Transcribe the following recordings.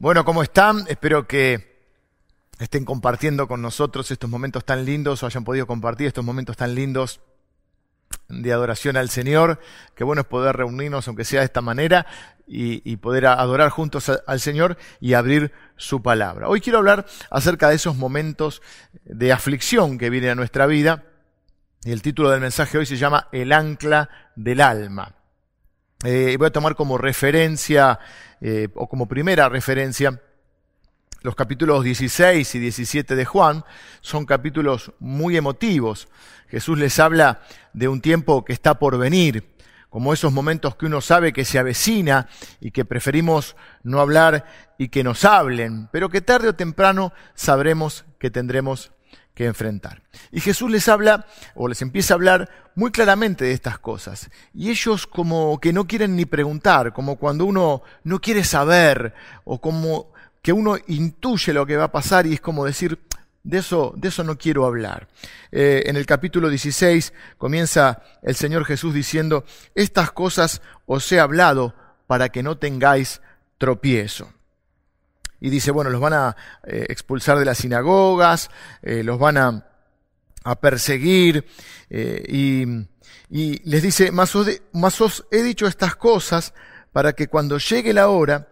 Bueno, ¿cómo están? Espero que estén compartiendo con nosotros estos momentos tan lindos o hayan podido compartir estos momentos tan lindos de adoración al Señor. Qué bueno es poder reunirnos, aunque sea de esta manera, y, poder adorar juntos al Señor y abrir su palabra. Hoy quiero hablar acerca de esos momentos de aflicción que vienen a nuestra vida. Y el título del mensaje hoy se llama El ancla del alma. Eh, voy a tomar como referencia, eh, o como primera referencia, los capítulos 16 y 17 de Juan. Son capítulos muy emotivos. Jesús les habla de un tiempo que está por venir, como esos momentos que uno sabe que se avecina y que preferimos no hablar y que nos hablen, pero que tarde o temprano sabremos que tendremos que enfrentar. Y Jesús les habla o les empieza a hablar muy claramente de estas cosas. Y ellos como que no quieren ni preguntar, como cuando uno no quiere saber o como que uno intuye lo que va a pasar y es como decir, de eso, de eso no quiero hablar. Eh, en el capítulo 16 comienza el Señor Jesús diciendo, estas cosas os he hablado para que no tengáis tropiezo y dice, bueno, los van a eh, expulsar de las sinagogas, eh, los van a, perseguir, eh, y, les dice, más os, he dicho estas cosas para que cuando llegue la hora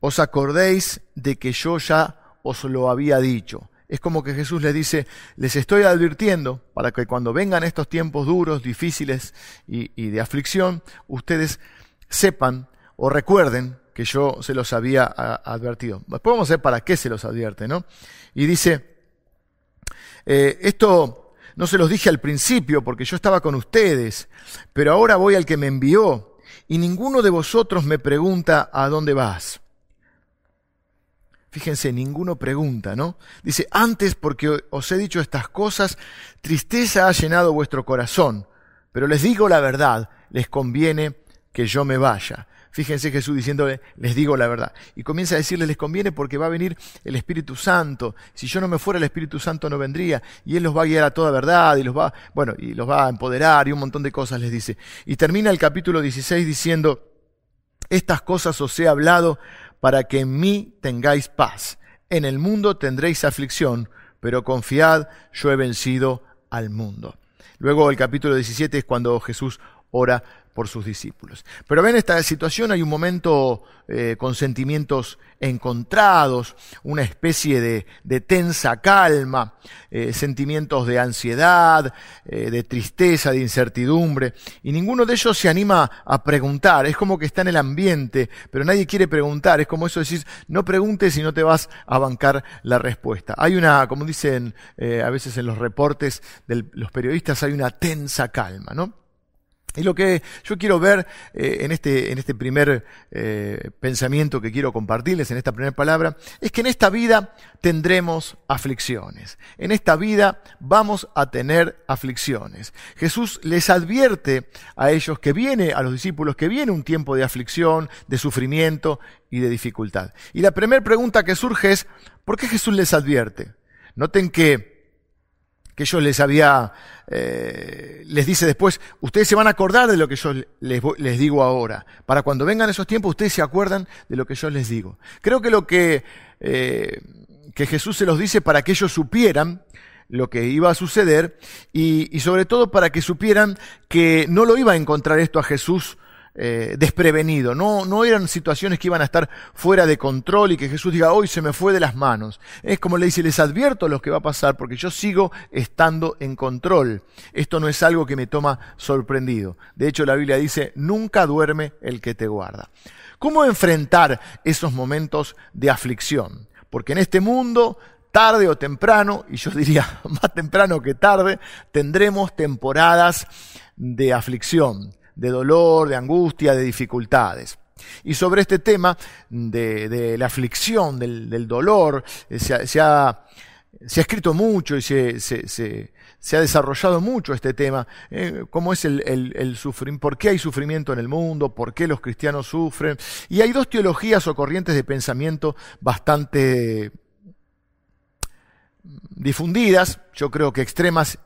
os acordéis de que yo ya os lo había dicho. Es como que Jesús les dice, les estoy advirtiendo para que cuando vengan estos tiempos duros, difíciles y de aflicción, ustedes sepan o recuerden que yo se los había advertido. Después vamos a ver para qué se los advierte, ¿no? Y dice, eh, esto no se los dije al principio porque yo estaba con ustedes, pero ahora voy al que me envió y ninguno de vosotros me pregunta a dónde vas. Fíjense, ninguno pregunta, ¿no? Dice, antes porque os he dicho estas cosas, tristeza ha llenado vuestro corazón, pero les digo la verdad, les conviene que yo me vaya. Fíjense Jesús diciéndole, les digo la verdad. Y comienza a decirle, les conviene porque va a venir el Espíritu Santo. Si yo no me fuera, el Espíritu Santo no vendría. Y Él los va a guiar a toda verdad y los va, bueno, y los va a empoderar y un montón de cosas les dice. Y termina el capítulo 16 diciendo, estas cosas os he hablado para que en mí tengáis paz. En el mundo tendréis aflicción, pero confiad, yo he vencido al mundo. Luego el capítulo 17 es cuando Jesús ora por sus discípulos. Pero ven esta situación, hay un momento eh, con sentimientos encontrados, una especie de, tensa calma, eh, sentimientos de ansiedad, eh, de tristeza, de incertidumbre, y ninguno de ellos se anima a preguntar, es como que está en el ambiente, pero nadie quiere preguntar, es como eso decir, no preguntes y no te vas a bancar la respuesta. Hay una, como dicen a veces en los reportes de los periodistas, hay una tensa calma, ¿no? Y lo que yo quiero ver eh, en, este, en este primer eh, pensamiento que quiero compartirles, en esta primera palabra, es que en esta vida tendremos aflicciones. En esta vida vamos a tener aflicciones. Jesús les advierte a ellos que viene, a los discípulos, que viene un tiempo de aflicción, de sufrimiento y de dificultad. Y la primera pregunta que surge es, ¿por qué Jesús les advierte? Noten que que yo les había, eh, les dice después, ustedes se van a acordar de lo que yo les, les, digo ahora. Para cuando vengan esos tiempos, ustedes se acuerdan de lo que yo les digo. Creo que lo que, eh, que Jesús se los dice para que ellos supieran lo que iba a suceder y, y sobre todo para que supieran que no lo iba a encontrar esto a Jesús eh, desprevenido. No, no eran situaciones que iban a estar fuera de control y que Jesús diga, hoy se me fue de las manos. Es como le dice, les advierto lo que va a pasar porque yo sigo estando en control. Esto no es algo que me toma sorprendido. De hecho, la Biblia dice, nunca duerme el que te guarda. ¿Cómo enfrentar esos momentos de aflicción? Porque en este mundo tarde o temprano, y yo diría más temprano que tarde, tendremos temporadas de aflicción de dolor, de angustia, de dificultades. Y sobre este tema de, la aflicción, del, dolor, eh, se, ha, escrito mucho y se, ha desarrollado mucho este tema, eh, cómo es el, el, sufrimiento, por qué hay sufrimiento en el mundo, por qué los cristianos sufren. Y hay dos teologías o corrientes de pensamiento bastante difundidas, yo creo que extremas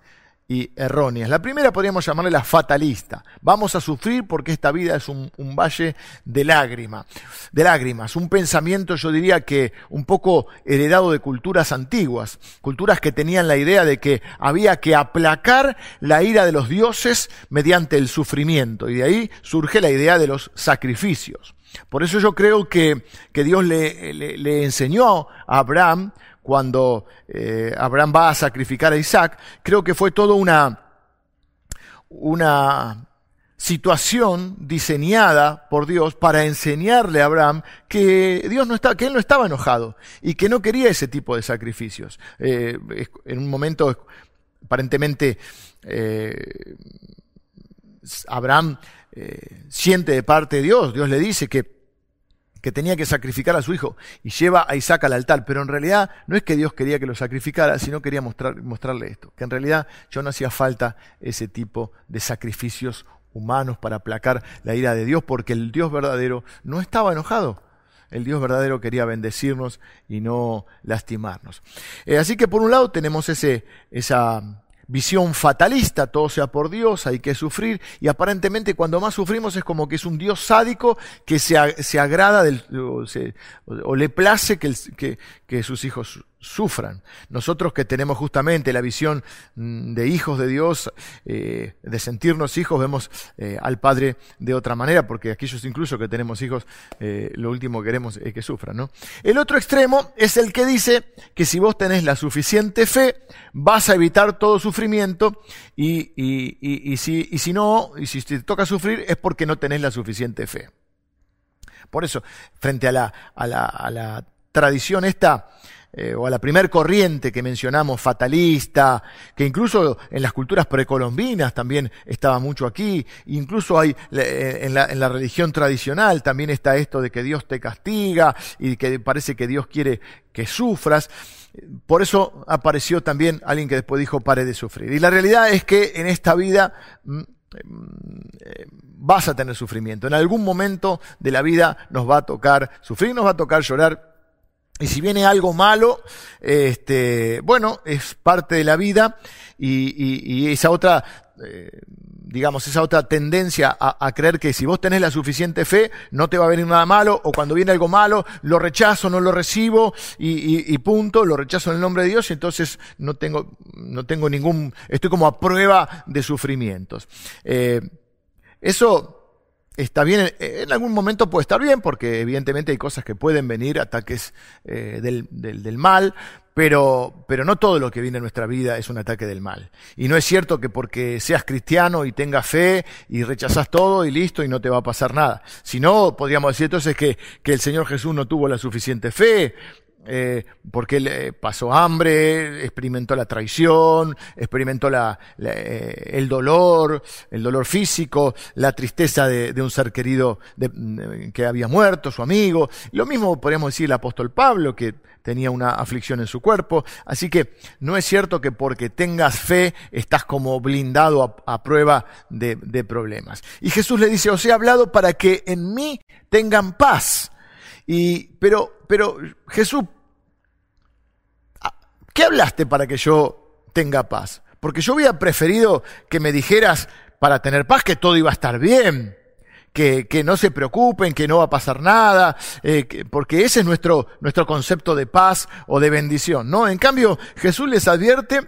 y erróneas. La primera podríamos llamarle la fatalista. Vamos a sufrir porque esta vida es un, valle de lágrimas, de lágrimas, un pensamiento yo diría que un poco heredado de culturas antiguas, culturas que tenían la idea de que había que aplacar la ira de los dioses mediante el sufrimiento y de ahí surge la idea de los sacrificios. Por eso yo creo que, que Dios le, le enseñó a Abraham cuando eh, Abraham va a sacrificar a Isaac, creo que fue toda una, una situación diseñada por Dios para enseñarle a Abraham que Dios no estaba, que él no estaba enojado y que no quería ese tipo de sacrificios. Eh, en un momento, aparentemente, eh, Abraham siente de parte de Dios, Dios le dice que que tenía que sacrificar a su hijo y lleva a Isaac al altar. Pero en realidad no es que Dios quería que lo sacrificara, sino quería mostrarle esto, que en realidad yo no hacía falta ese tipo de sacrificios humanos para aplacar la ira de Dios, porque el Dios verdadero no estaba enojado. El Dios verdadero quería bendecirnos y no lastimarnos. Eh, así que por un lado tenemos ese, esa visión fatalista, todo sea por Dios, hay que sufrir, y aparentemente cuando más sufrimos es como que es un Dios sádico que se, se agrada del, o, le place que, que, que sus hijos sufran. Nosotros que tenemos justamente la visión mm, de hijos de Dios, eh, de sentirnos hijos, vemos eh, al Padre de otra manera, porque aquellos incluso que tenemos hijos, eh, lo último que queremos es que sufran. ¿no? El otro extremo es el que dice que si vos tenés la suficiente fe, vas a evitar todo sufrimiento y, y, si, y si no, y si te toca sufrir es porque no tenés la suficiente fe. Por eso, frente a la, a la, a la tradición esta, eh, o a la primer corriente que mencionamos, fatalista, que incluso en las culturas precolombinas también estaba mucho aquí, incluso hay eh, en la, en la religión tradicional también está esto de que Dios te castiga y que parece que Dios quiere que sufras. Por eso apareció también alguien que después dijo pare de sufrir. Y la realidad es que en esta vida mm, eh, vas a tener sufrimiento. En algún momento de la vida nos va a tocar sufrir, nos va a tocar llorar, y si viene algo malo, este, bueno, es parte de la vida y, esa otra, eh, digamos, esa otra tendencia a, creer que si vos tenés la suficiente fe, no te va a venir nada malo, o cuando viene algo malo, lo rechazo, no lo recibo, y, punto, lo rechazo en el nombre de Dios, y entonces no tengo, no tengo ningún, estoy como a prueba de sufrimientos. Eh, eso está bien, en algún momento puede estar bien, porque evidentemente hay cosas que pueden venir, ataques eh, del, del, mal, pero, pero no todo lo que viene en nuestra vida es un ataque del mal. Y no es cierto que porque seas cristiano y tengas fe y rechazas todo y listo y no te va a pasar nada. Si no, podríamos decir entonces que, que el Señor Jesús no tuvo la suficiente fe, eh, porque él pasó hambre, experimentó la traición, experimentó la, eh, el dolor, el dolor físico, la tristeza de, un ser querido que había muerto, su amigo. Lo mismo podríamos decir el apóstol Pablo, que tenía una aflicción en su cuerpo. Así que no es cierto que porque tengas fe estás como blindado a, prueba de, de, problemas. Y Jesús le dice, os he hablado para que en mí tengan paz. Y, pero, pero Jesús, ¿qué hablaste para que yo tenga paz? Porque yo hubiera preferido que me dijeras para tener paz que todo iba a estar bien. Que, que, no se preocupen, que no va a pasar nada, eh, porque ese es nuestro, nuestro concepto de paz o de bendición, ¿no? En cambio, Jesús les advierte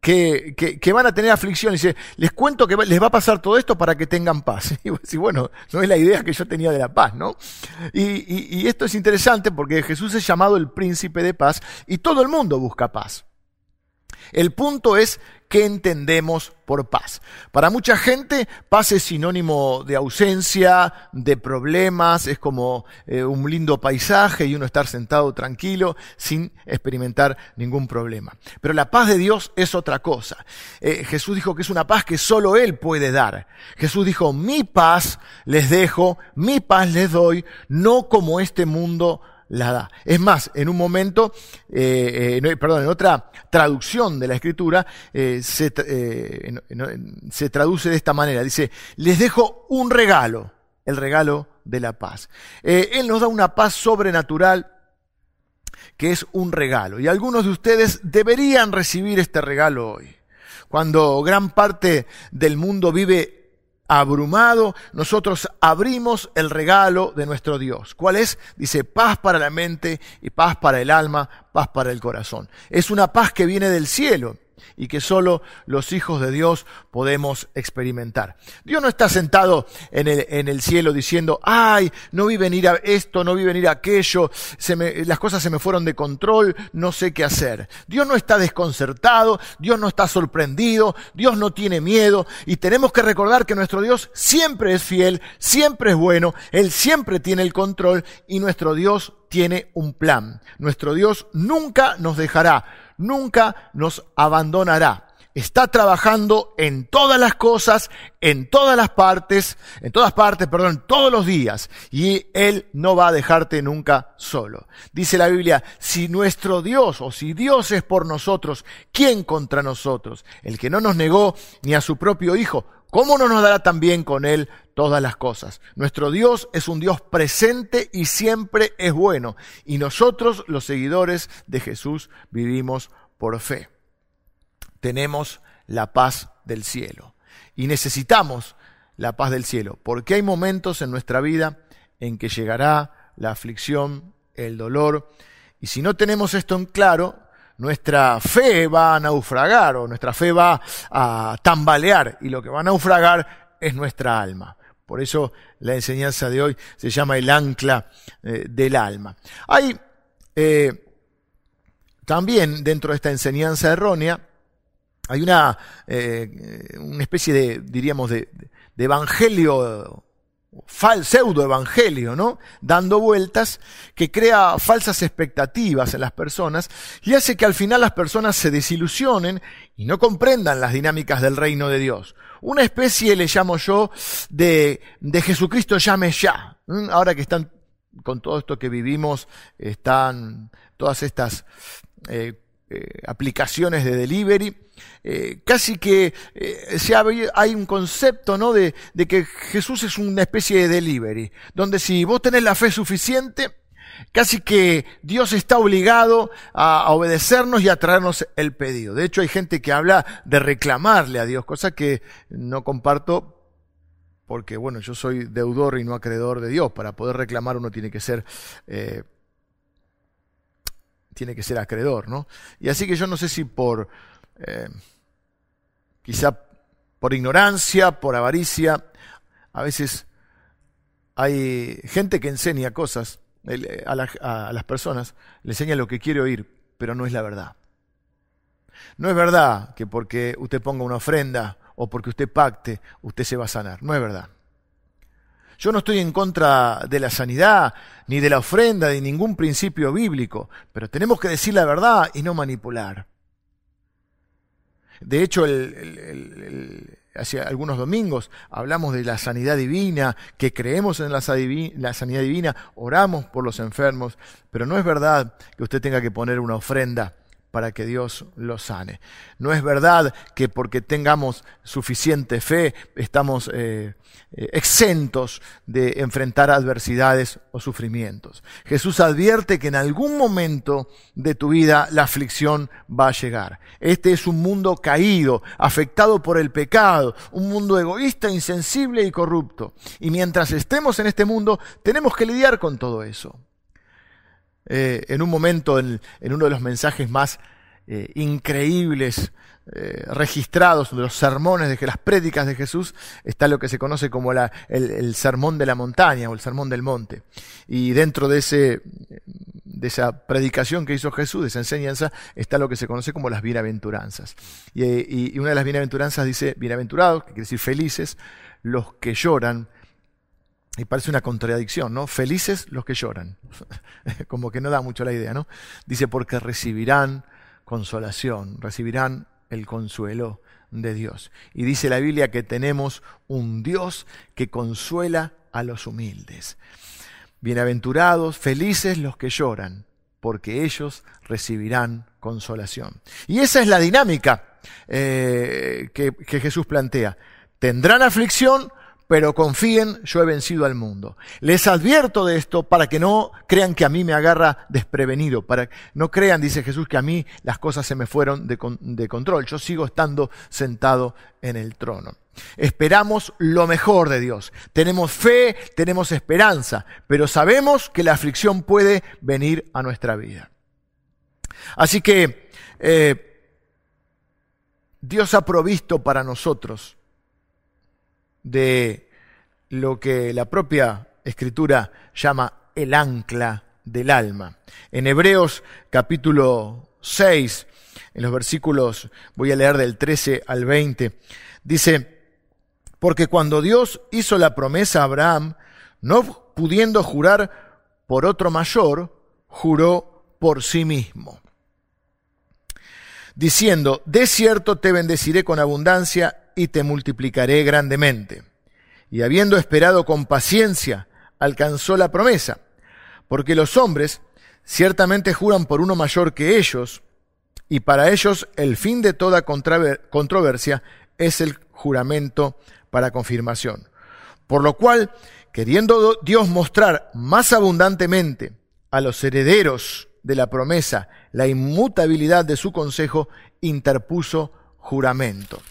que, que, van a tener aflicción. Y dice, les cuento que les va a pasar todo esto para que tengan paz. Y bueno, no es la idea que yo tenía de la paz, ¿no? Y, y esto es interesante porque Jesús es llamado el príncipe de paz y todo el mundo busca paz. El punto es ¿Qué entendemos por paz? Para mucha gente, paz es sinónimo de ausencia, de problemas, es como eh, un lindo paisaje y uno estar sentado tranquilo sin experimentar ningún problema. Pero la paz de Dios es otra cosa. Eh, Jesús dijo que es una paz que solo Él puede dar. Jesús dijo, mi paz les dejo, mi paz les doy, no como este mundo Es más, en un momento, eh, eh, perdón, en otra traducción de la escritura, eh, se, se traduce de esta manera. Dice, les dejo un regalo, el regalo de la paz. él nos da una paz sobrenatural que es un regalo. Y algunos de ustedes deberían recibir este regalo hoy. Cuando gran parte del mundo vive abrumado, nosotros abrimos el regalo de nuestro Dios. ¿Cuál es? Dice paz para la mente y paz para el alma, paz para el corazón. Es una paz que viene del cielo y que solo los hijos de Dios podemos experimentar. Dios no está sentado en el, en el cielo diciendo, ay, no vi venir a esto, no vi venir a aquello, se me, las cosas se me fueron de control, no sé qué hacer. Dios no está desconcertado, Dios no está sorprendido, Dios no tiene miedo y tenemos que recordar que nuestro Dios siempre es fiel, siempre es bueno, Él siempre tiene el control y nuestro Dios tiene un plan. Nuestro Dios nunca nos dejará nunca nos abandonará. Está trabajando en todas las cosas, en todas las partes, en todas partes, perdón, todos los días. Y Él no va a dejarte nunca solo. Dice la Biblia, si nuestro Dios o si Dios es por nosotros, ¿quién contra nosotros? El que no nos negó ni a su propio Hijo, ¿cómo no nos dará también con Él todas las cosas? Nuestro Dios es un Dios presente y siempre es bueno. Y nosotros, los seguidores de Jesús, vivimos por fe. Tenemos la paz del cielo. Y necesitamos la paz del cielo, porque hay momentos en nuestra vida en que llegará la aflicción, el dolor, y si no tenemos esto en claro, nuestra fe va a naufragar o nuestra fe va a tambalear y lo que va a naufragar es nuestra alma. Por eso la enseñanza de hoy se llama el ancla eh, del alma. Hay eh, también dentro de esta enseñanza errónea hay una, eh, una especie de, diríamos, de, de evangelio pseudo evangelio, ¿no? Dando vueltas que crea falsas expectativas en las personas y hace que al final las personas se desilusionen y no comprendan las dinámicas del reino de Dios. Una especie, le llamo yo, de, de Jesucristo llame ya. Ahora que están con todo esto que vivimos, están todas estas eh, eh, aplicaciones de delivery, eh, casi que eh, se hay un concepto ¿no? de, de, que Jesús es una especie de delivery, donde si vos tenés la fe suficiente, casi que Dios está obligado a, obedecernos y a traernos el pedido. De hecho, hay gente que habla de reclamarle a Dios, cosa que no comparto porque, bueno, yo soy deudor y no acreedor de Dios. Para poder reclamar uno tiene que ser tiene que ser acreedor, ¿no? Y así que yo no sé si por, eh, quizá por ignorancia, por avaricia, a veces hay gente que enseña cosas eh, a, a las personas, le enseña lo que quiere oír, pero no es la verdad. No es verdad que porque usted ponga una ofrenda o porque usted pacte, usted se va a sanar. No es verdad. Yo no estoy en contra de la sanidad, ni de la ofrenda, de ningún principio bíblico, pero tenemos que decir la verdad y no manipular. De hecho, hace algunos domingos hablamos de la sanidad divina, que creemos en la, la sanidad divina, oramos por los enfermos, pero no es verdad que usted tenga que poner una ofrenda para que Dios lo sane. No es verdad que porque tengamos suficiente fe estamos eh, eh, exentos de enfrentar adversidades o sufrimientos. Jesús advierte que en algún momento de tu vida la aflicción va a llegar. Este es un mundo caído, afectado por el pecado, un mundo egoísta, insensible y corrupto. Y mientras estemos en este mundo, tenemos que lidiar con todo eso. Eh, en un momento, en, uno de los mensajes más eh, increíbles eh, registrados de los sermones, de las prédicas de Jesús, está lo que se conoce como la, el, sermón de la montaña o el sermón del monte. Y dentro de, ese, de esa predicación que hizo Jesús, de esa enseñanza, está lo que se conoce como las bienaventuranzas. Y, y una de las bienaventuranzas dice, bienaventurados, que quiere decir felices, los que lloran, y parece una contradicción, ¿no? Felices los que lloran. Como que no da mucho la idea, ¿no? Dice, porque recibirán consolación, recibirán el consuelo de Dios. Y dice la Biblia que tenemos un Dios que consuela a los humildes. Bienaventurados, felices los que lloran, porque ellos recibirán consolación. Y esa es la dinámica eh, que, que Jesús plantea. Tendrán aflicción, pero confíen, yo he vencido al mundo. Les advierto de esto para que no crean que a mí me agarra desprevenido, para que no crean, dice Jesús, que a mí las cosas se me fueron de, control. Yo sigo estando sentado en el trono. Esperamos lo mejor de Dios. Tenemos fe, tenemos esperanza, pero sabemos que la aflicción puede venir a nuestra vida. Así que eh, Dios ha provisto para nosotros de lo que la propia escritura llama el ancla del alma. En Hebreos capítulo 6, en los versículos, voy a leer del 13 al 20, dice, porque cuando Dios hizo la promesa a Abraham, no pudiendo jurar por otro mayor, juró por sí mismo, diciendo, de cierto te bendeciré con abundancia y te multiplicaré grandemente. Y habiendo esperado con paciencia, alcanzó la promesa, porque los hombres ciertamente juran por uno mayor que ellos, y para ellos el fin de toda controversia es el juramento para confirmación. Por lo cual, queriendo Dios mostrar más abundantemente a los herederos de la promesa la inmutabilidad de su consejo, interpuso juramento.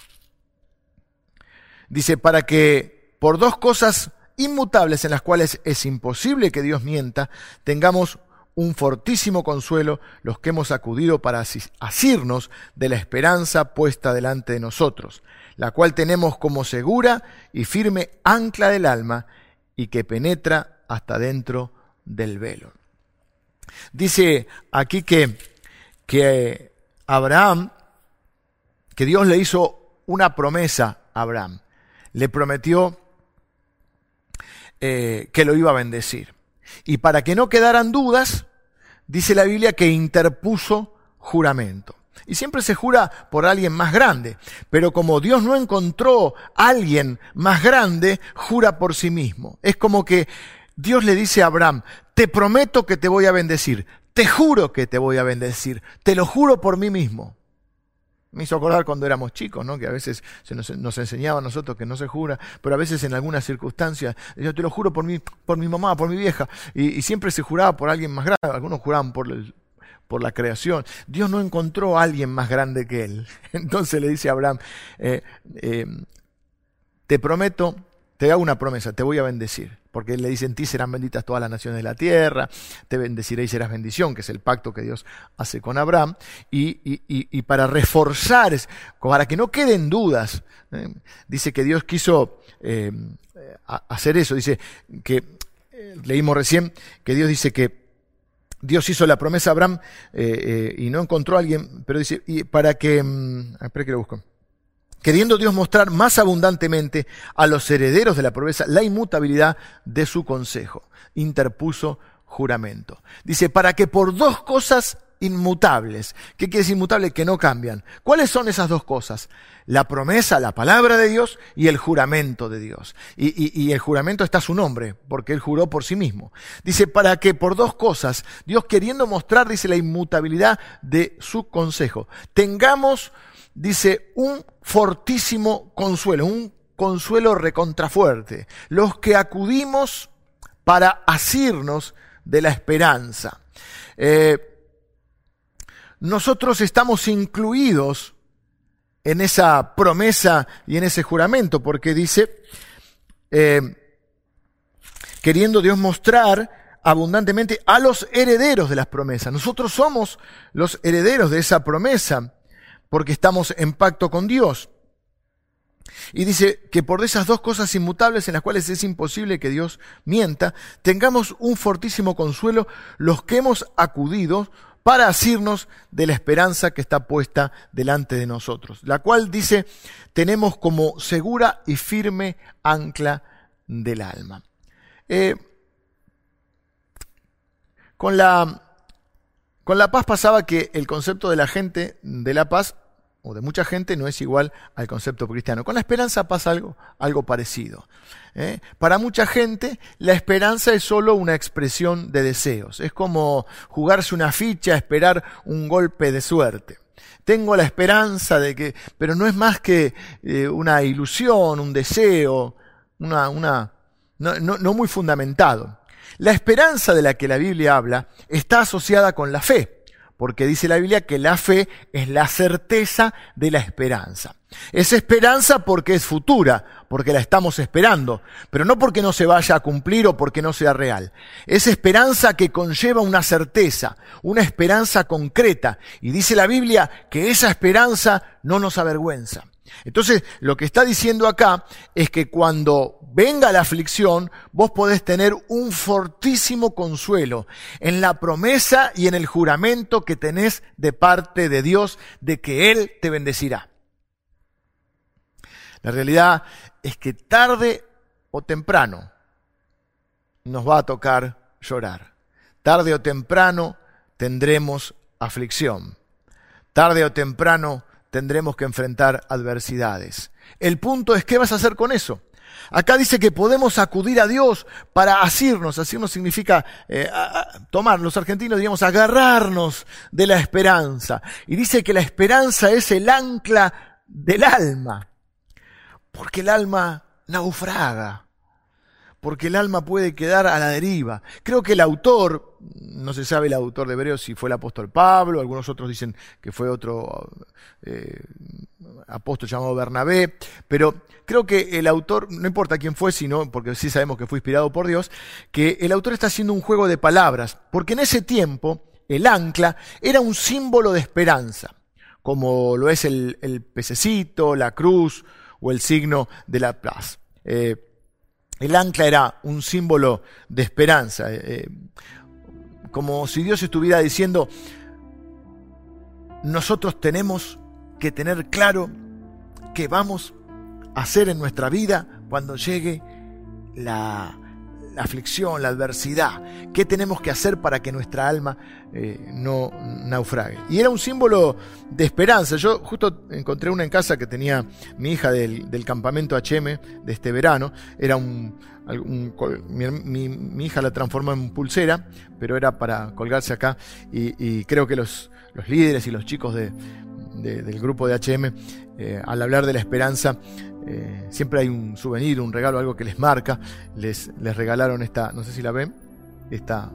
Dice, para que por dos cosas inmutables en las cuales es imposible que Dios mienta, tengamos un fortísimo consuelo los que hemos acudido para asirnos de la esperanza puesta delante de nosotros, la cual tenemos como segura y firme ancla del alma y que penetra hasta dentro del velo. Dice aquí que, que Abraham, que Dios le hizo una promesa a Abraham, le prometió eh, que lo iba a bendecir. Y para que no quedaran dudas, dice la Biblia que interpuso juramento. Y siempre se jura por alguien más grande. Pero como Dios no encontró a alguien más grande, jura por sí mismo. Es como que Dios le dice a Abraham, te prometo que te voy a bendecir. Te juro que te voy a bendecir. Te lo juro por mí mismo. Me hizo acordar cuando éramos chicos, ¿no? Que a veces se nos, enseñaba a nosotros que no se jura, pero a veces en algunas circunstancias, yo te lo juro por mi, por mi mamá, por mi vieja, y, siempre se juraba por alguien más grande, algunos juraban por el, por la creación. Dios no encontró a alguien más grande que él. Entonces le dice a Abraham, eh, eh, te prometo, te hago una promesa, te voy a bendecir. Porque le dice, en ti serán benditas todas las naciones de la tierra, te bendeciré y serás bendición, que es el pacto que Dios hace con Abraham. Y, para reforzar, para que no queden dudas, ¿eh? dice que Dios quiso hacer eso. Dice que, leímos recién, que Dios dice que Dios hizo la promesa a Abraham eh, eh, y no encontró a alguien, pero dice, y para que, mm, espera que lo busco. Queriendo Dios mostrar más abundantemente a los herederos de la promesa la inmutabilidad de su consejo, interpuso juramento. Dice, para que por dos cosas inmutables. ¿Qué quiere decir inmutable? Que no cambian. ¿Cuáles son esas dos cosas? La promesa, la palabra de Dios y el juramento de Dios. Y, el juramento está su nombre, porque él juró por sí mismo. Dice, para que por dos cosas, Dios queriendo mostrar, dice, la inmutabilidad de su consejo, tengamos, dice, un fortísimo consuelo, un consuelo recontrafuerte. Los que acudimos para asirnos de la esperanza. Eh, nosotros estamos incluidos en esa promesa y en ese juramento, porque dice, eh, queriendo Dios mostrar abundantemente a los herederos de las promesas. Nosotros somos los herederos de esa promesa, porque estamos en pacto con Dios. Y dice que por esas dos cosas inmutables en las cuales es imposible que Dios mienta, tengamos un fortísimo consuelo los que hemos acudido para asirnos de la esperanza que está puesta delante de nosotros, la cual dice, tenemos como segura y firme ancla del alma. Eh, con, la, con la paz pasaba que el concepto de la gente de la paz o de mucha gente no es igual al concepto cristiano. Con la esperanza pasa algo, algo parecido. ¿eh? Para mucha gente la esperanza es solo una expresión de deseos. Es como jugarse una ficha, esperar un golpe de suerte. Tengo la esperanza de que, pero no es más que eh, una ilusión, un deseo. una, una no, no muy fundamentado. La esperanza de la que la Biblia habla está asociada con la fe porque dice la Biblia que la fe es la certeza de la esperanza. Es esperanza porque es futura, porque la estamos esperando, pero no porque no se vaya a cumplir o porque no sea real. Es esperanza que conlleva una certeza, una esperanza concreta, y dice la Biblia que esa esperanza no nos avergüenza. Entonces, lo que está diciendo acá es que cuando venga la aflicción, vos podés tener un fortísimo consuelo en la promesa y en el juramento que tenés de parte de Dios de que Él te bendecirá. La realidad es que tarde o temprano nos va a tocar llorar. Tarde o temprano tendremos aflicción. Tarde o temprano tendremos que enfrentar adversidades. El punto es, ¿qué vas a hacer con eso? Acá dice que podemos acudir a Dios para asirnos. Asirnos significa eh, tomar, los argentinos diríamos, agarrarnos de la esperanza. Y dice que la esperanza es el ancla del alma. Porque el alma naufraga porque el alma puede quedar a la deriva. Creo que el autor, no se sabe el autor de Hebreos si fue el apóstol Pablo, algunos otros dicen que fue otro eh, apóstol llamado Bernabé, pero creo que el autor, no importa quién fue, sino porque sí sabemos que fue inspirado por Dios, que el autor está haciendo un juego de palabras, porque en ese tiempo el ancla era un símbolo de esperanza, como lo es el, pececito, la cruz o el signo de la paz. Eh, el ancla era un símbolo de esperanza, eh, como si Dios estuviera diciendo, nosotros tenemos que tener claro qué vamos a hacer en nuestra vida cuando llegue la, aflicción, la adversidad. ¿Qué tenemos que hacer para que nuestra alma eh, no naufrague? Y era un símbolo de esperanza. Yo justo encontré una en casa que tenía mi hija del, campamento HM de este verano. Era un... mi, hija la transformó en pulsera, pero era para colgarse acá. Y, creo que los, los, líderes y los chicos de, del grupo de HM, al hablar de la esperanza, eh, siempre hay un souvenir, un regalo, algo que les marca. Les, les regalaron esta, no sé si la ven, esta,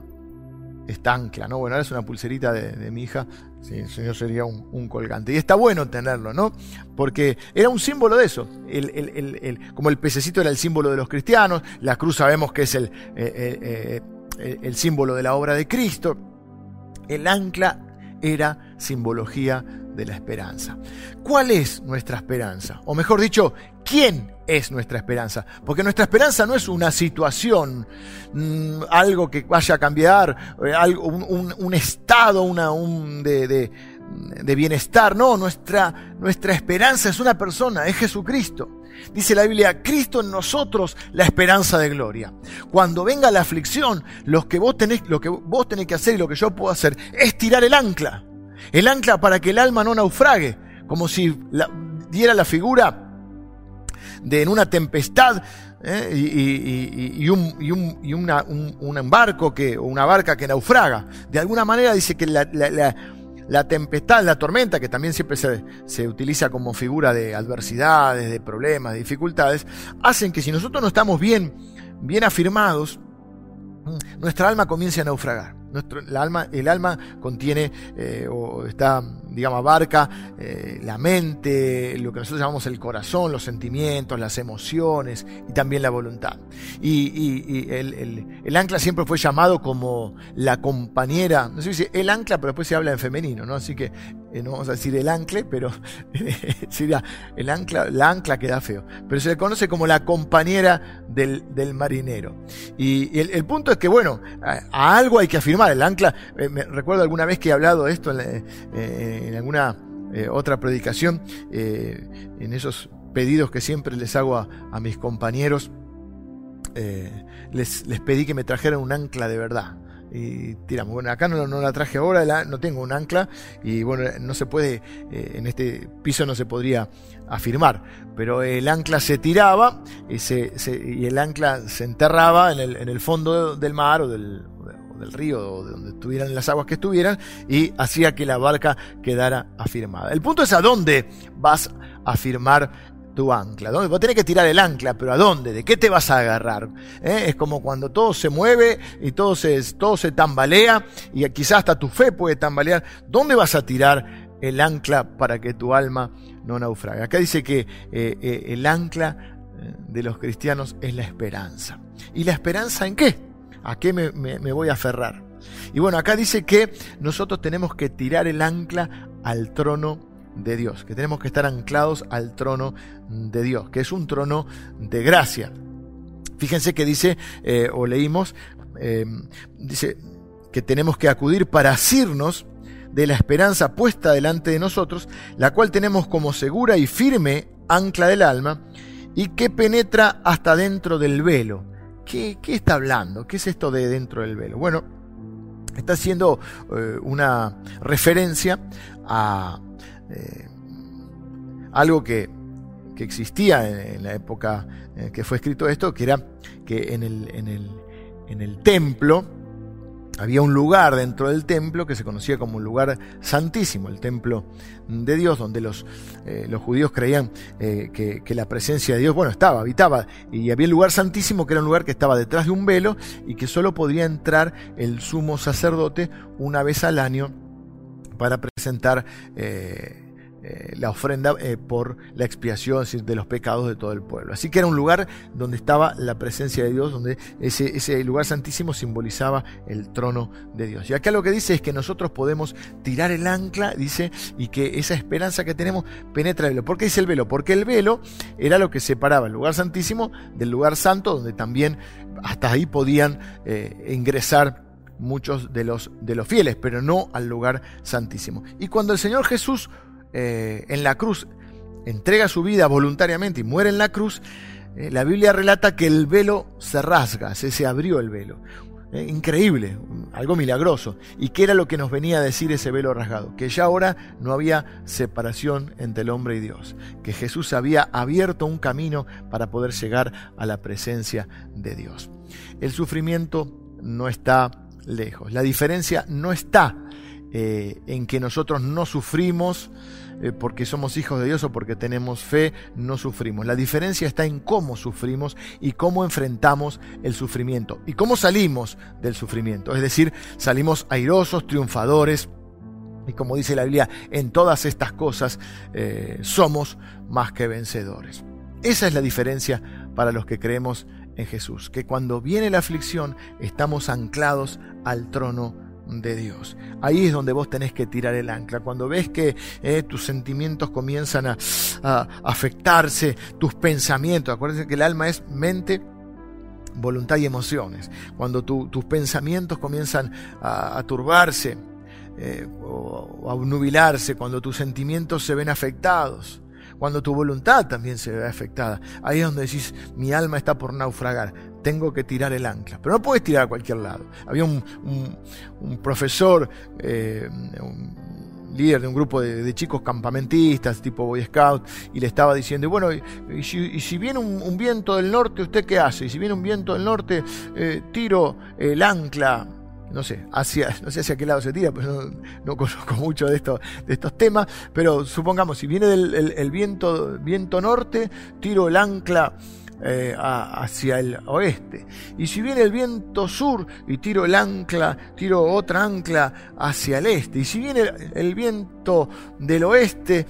esta ancla, ¿no? Bueno, ahora es una pulserita de, mi hija, sí, el señor sería un, colgante. Y está bueno tenerlo, ¿no? Porque era un símbolo de eso. El, como el pececito era el símbolo de los cristianos, la cruz sabemos que es el, eh, eh, el símbolo de la obra de Cristo. El ancla era simbología de la esperanza. ¿Cuál es nuestra esperanza? O mejor dicho, ¿quién es nuestra esperanza? Porque nuestra esperanza no es una situación, mm, algo que vaya a cambiar, eh, algo, un, estado una, un de, de, bienestar. No, nuestra, nuestra esperanza es una persona, es Jesucristo. Dice la Biblia, Cristo en nosotros la esperanza de gloria. Cuando venga la aflicción, lo que vos tenés, lo que vos tenés que hacer y lo que yo puedo hacer es tirar el ancla. El ancla para que el alma no naufrague, como si diera la figura de en una tempestad ¿eh? y, un, y, una, un, barco que, o una barca que naufraga. De alguna manera dice que la, tempestad, la tormenta, que también siempre se, se, utiliza como figura de adversidades, de problemas, de dificultades, hacen que si nosotros no estamos bien, bien afirmados, nuestra alma comience a naufragar alma, el alma contiene eh, o está, digamos, abarca eh, la mente, lo que nosotros llamamos el corazón, los sentimientos, las emociones y también la voluntad. Y, el, ancla siempre fue llamado como la compañera, no sé si dice el ancla, pero después se habla en femenino, ¿no? Así que eh, no vamos a decir el ancle, pero sería el ancla, la ancla queda feo, pero se le conoce como la compañera del, marinero. Y, el, punto es que, bueno, a algo hay que afirmar el ancla. Eh, me recuerdo alguna vez que he hablado de esto en, eh, alguna eh, otra predicación, en esos pedidos que siempre les hago a, mis compañeros, les, les pedí que me trajeran un ancla de verdad y tiramos. Bueno, acá no, no la traje ahora, no tengo un ancla y bueno, no se puede, en este piso no se podría afirmar, pero el ancla se tiraba y, se, y el ancla se enterraba en el, en el fondo del mar o del, del río o de donde estuvieran las aguas que estuvieran y hacía que la barca quedara afirmada. El punto es a dónde vas a firmar tu ancla. ¿Dónde? Vos tenés que tirar el ancla, pero ¿a dónde? ¿De qué te vas a agarrar? ¿Eh? Es como cuando todo se mueve y todo se, todo se tambalea y quizás hasta tu fe puede tambalear. ¿Dónde vas a tirar el ancla para que tu alma no naufrague? Acá dice que eh, eh, el ancla de los cristianos es la esperanza. ¿Y la esperanza en qué? ¿A qué me, voy a aferrar? Y bueno, acá dice que nosotros tenemos que tirar el ancla al trono de Dios, que tenemos que estar anclados al trono de Dios, que es un trono de gracia. Fíjense que dice, eh, o leímos, eh, dice que tenemos que acudir para asirnos de la esperanza puesta delante de nosotros, la cual tenemos como segura y firme ancla del alma, y que penetra hasta dentro del velo. ¿Qué, está hablando? ¿Qué es esto de dentro del velo? Bueno, está haciendo eh, una referencia a eh, algo que, existía en, la época en que fue escrito esto, que era que en el templo, había un lugar dentro del templo que se conocía como un lugar santísimo, el templo de Dios, donde los, eh, los judíos creían eh, que, que, la presencia de Dios, bueno, estaba, habitaba, y había el lugar santísimo que era un lugar que estaba detrás de un velo y que solo podía entrar el sumo sacerdote una vez al año para presentar eh, eh, la ofrenda eh, por la expiación de los pecados de todo el pueblo. Así que era un lugar donde estaba la presencia de Dios, donde ese, lugar santísimo simbolizaba el trono de Dios. Y acá lo que dice es que nosotros podemos tirar el ancla, dice, y que esa esperanza que tenemos penetra el velo. ¿Por qué dice el velo? Porque el velo era lo que separaba el lugar santísimo del lugar santo, donde también hasta ahí podían ingresar muchos de los, de los fieles, pero no al lugar santísimo. Y cuando el Señor Jesús eh, en la cruz entrega su vida voluntariamente y muere en la cruz, eh, la Biblia relata que el velo se rasga, se, se abrió el velo. Eh, increíble, algo milagroso. ¿Y qué era lo que nos venía a decir ese velo rasgado? Que ya ahora no había separación entre el hombre y Dios, que Jesús había abierto un camino para poder llegar a la presencia de Dios. El sufrimiento no está lejos. La diferencia no está en que nosotros no sufrimos eh, porque somos hijos de Dios o porque tenemos fe, no sufrimos. La diferencia está en cómo sufrimos y cómo enfrentamos el sufrimiento y cómo salimos del sufrimiento. Es decir, salimos airosos, triunfadores. Y como dice la Biblia, en todas estas cosas eh, somos más que vencedores. Esa es la diferencia para los que creemos en Jesús, que cuando viene la aflicción estamos anclados al trono de Dios. Ahí es donde vos tenés que tirar el ancla. Cuando ves que eh, tus sentimientos comienzan a, afectarse, tus pensamientos, acuérdense que el alma es mente, voluntad y emociones. Cuando tus pensamientos comienzan a, turbarse eh, o a nubilarse, cuando tus sentimientos se ven afectados, cuando tu voluntad también se ve afectada. Ahí es donde decís, mi alma está por naufragar, tengo que tirar el ancla. Pero no puedes tirar a cualquier lado. Había un, profesor, eh, líder de un grupo de, chicos campamentistas, tipo Boy Scout, y le estaba diciendo, bueno, y, si, viene un, viento del norte, ¿usted qué hace? Y si viene un viento del norte, eh, tiro el ancla no sé, hacia, no sé hacia qué lado se tira, pues no, conozco mucho de, esto, de estos temas, pero supongamos, si viene el, viento, viento norte, tiro el ancla eh, hacia el oeste. Y si viene el viento sur y tiro el ancla, tiro otra ancla hacia el este. Y si viene el viento del oeste,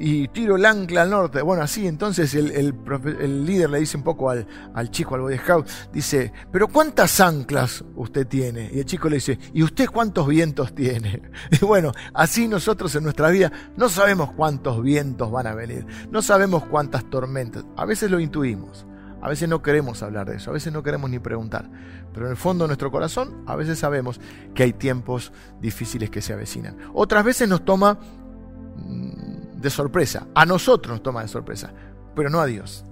y tiro el ancla al norte. Bueno, así entonces el, el, líder le dice un poco al, al, chico, al Boy Scout, dice, pero ¿cuántas anclas usted tiene? Y el chico le dice, ¿y usted cuántos vientos tiene? Y bueno, así nosotros en nuestra vida no sabemos cuántos vientos van a venir, no sabemos cuántas tormentas, a veces lo intuimos. A veces no queremos hablar de eso, a veces no queremos ni preguntar, pero en el fondo de nuestro corazón a veces sabemos que hay tiempos difíciles que se avecinan. Otras veces nos toma de sorpresa. A nosotros nos toma de sorpresa, pero no a Dios.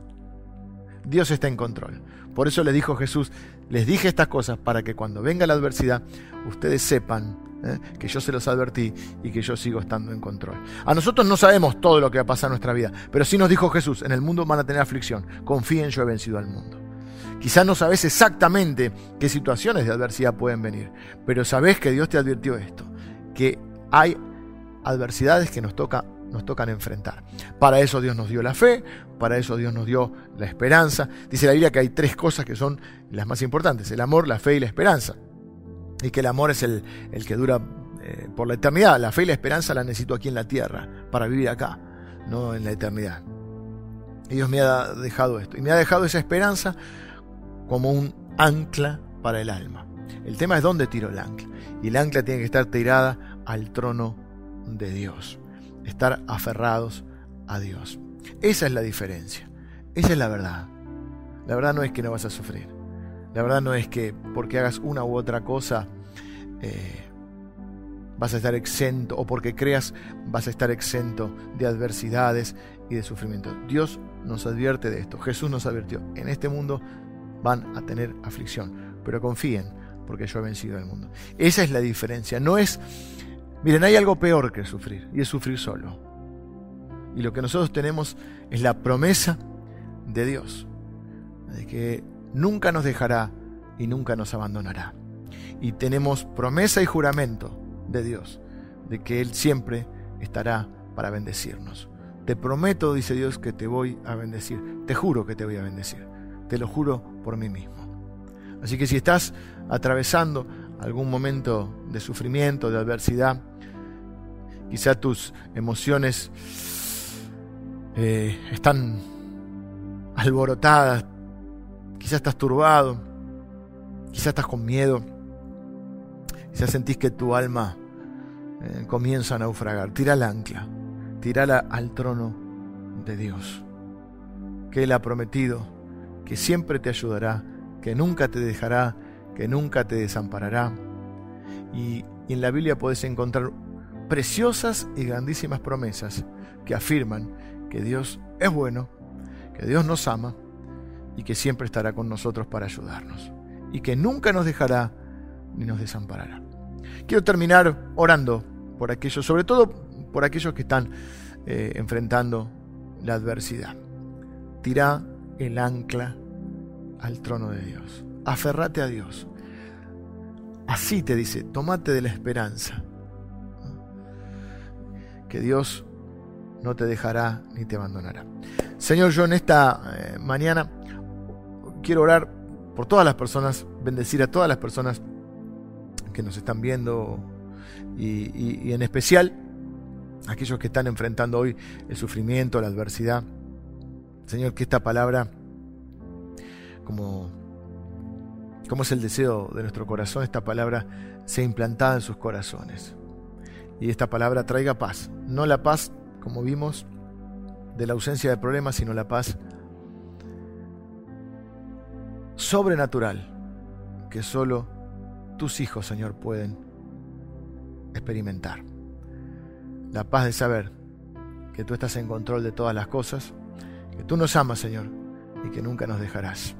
Dios está en control. Por eso le dijo Jesús, les dije estas cosas para que cuando venga la adversidad ustedes sepan ¿eh? que yo se los advertí y que yo sigo estando en control. A nosotros no sabemos todo lo que va a pasar en nuestra vida, pero sí nos dijo Jesús, en el mundo van a tener aflicción, confíen, yo he vencido al mundo. Quizás no sabes exactamente qué situaciones de adversidad pueden venir, pero sabes que Dios te advirtió esto, que hay adversidades que nos toca nos tocan enfrentar. Para eso Dios nos dio la fe, para eso Dios nos dio la esperanza. Dice la Biblia que hay tres cosas que son las más importantes, el amor, la fe y la esperanza. Y que el amor es el, que dura eh, por la eternidad. La fe y la esperanza la necesito aquí en la tierra, para vivir acá, no en la eternidad. Y Dios me ha dejado esto. Y me ha dejado esa esperanza como un ancla para el alma. El tema es dónde tiro el ancla. Y el ancla tiene que estar tirada al trono de Dios. Estar aferrados a Dios. Esa es la diferencia. Esa es la verdad. La verdad no es que no vas a sufrir. La verdad no es que porque hagas una u otra cosa eh, vas a estar exento o porque creas vas a estar exento de adversidades y de sufrimiento. Dios nos advierte de esto. Jesús nos advirtió. En este mundo van a tener aflicción, pero confíen porque yo he vencido al mundo. Esa es la diferencia. No es, miren, hay algo peor que sufrir y es sufrir solo. Y lo que nosotros tenemos es la promesa de Dios, de que nunca nos dejará y nunca nos abandonará. Y tenemos promesa y juramento de Dios, de que Él siempre estará para bendecirnos. Te prometo, dice Dios, que te voy a bendecir. Te juro que te voy a bendecir. Te lo juro por mí mismo. Así que si estás atravesando algún momento de sufrimiento, de adversidad, quizá tus emociones eh, están alborotadas, quizá estás turbado, quizá estás con miedo, quizá sentís que tu alma eh, comienza a naufragar. Tira el ancla, tírala al trono de Dios, que Él ha prometido que siempre te ayudará, que nunca te dejará, que nunca te desamparará. Y, en la Biblia puedes encontrar preciosas y grandísimas promesas que afirman que Dios es bueno, que Dios nos ama y que siempre estará con nosotros para ayudarnos. Y que nunca nos dejará ni nos desamparará. Quiero terminar orando por aquellos, sobre todo por aquellos que están eh, enfrentando la adversidad. Tira el ancla al trono de Dios. Aferrate a Dios. Así te dice, tomate de la esperanza. Que Dios no te dejará ni te abandonará. Señor, yo en esta eh, mañana quiero orar por todas las personas, bendecir a todas las personas que nos están viendo y, en especial aquellos que están enfrentando hoy el sufrimiento, la adversidad. Señor, que esta palabra, como, como es el deseo de nuestro corazón, esta palabra sea implantada en sus corazones. Y esta palabra traiga paz. No la paz, como vimos, de la ausencia de problemas, sino la paz sobrenatural que solo tus hijos, Señor, pueden experimentar. La paz de saber que tú estás en control de todas las cosas que tú nos amas, Señor, y que nunca nos dejarás.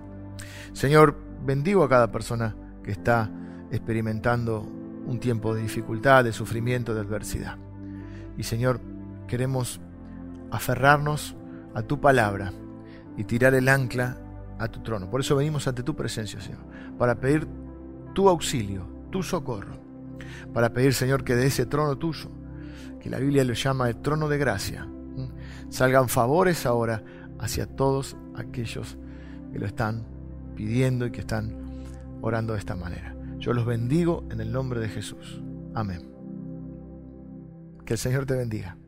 Señor, bendigo a cada persona que está experimentando un tiempo de dificultad, de sufrimiento, de adversidad. Y Señor, queremos aferrarnos a tu palabra y tirar el ancla a tu trono. Por eso venimos ante tu presencia, Señor, para pedir tu auxilio, tu socorro, para pedir, Señor, que de ese trono tuyo, que la Biblia le llama el trono de gracia, salgan favores ahora hacia todos aquellos que lo están pidiendo y que están orando de esta manera. Yo los bendigo en el nombre de Jesús. Amén. Que el Señor te bendiga.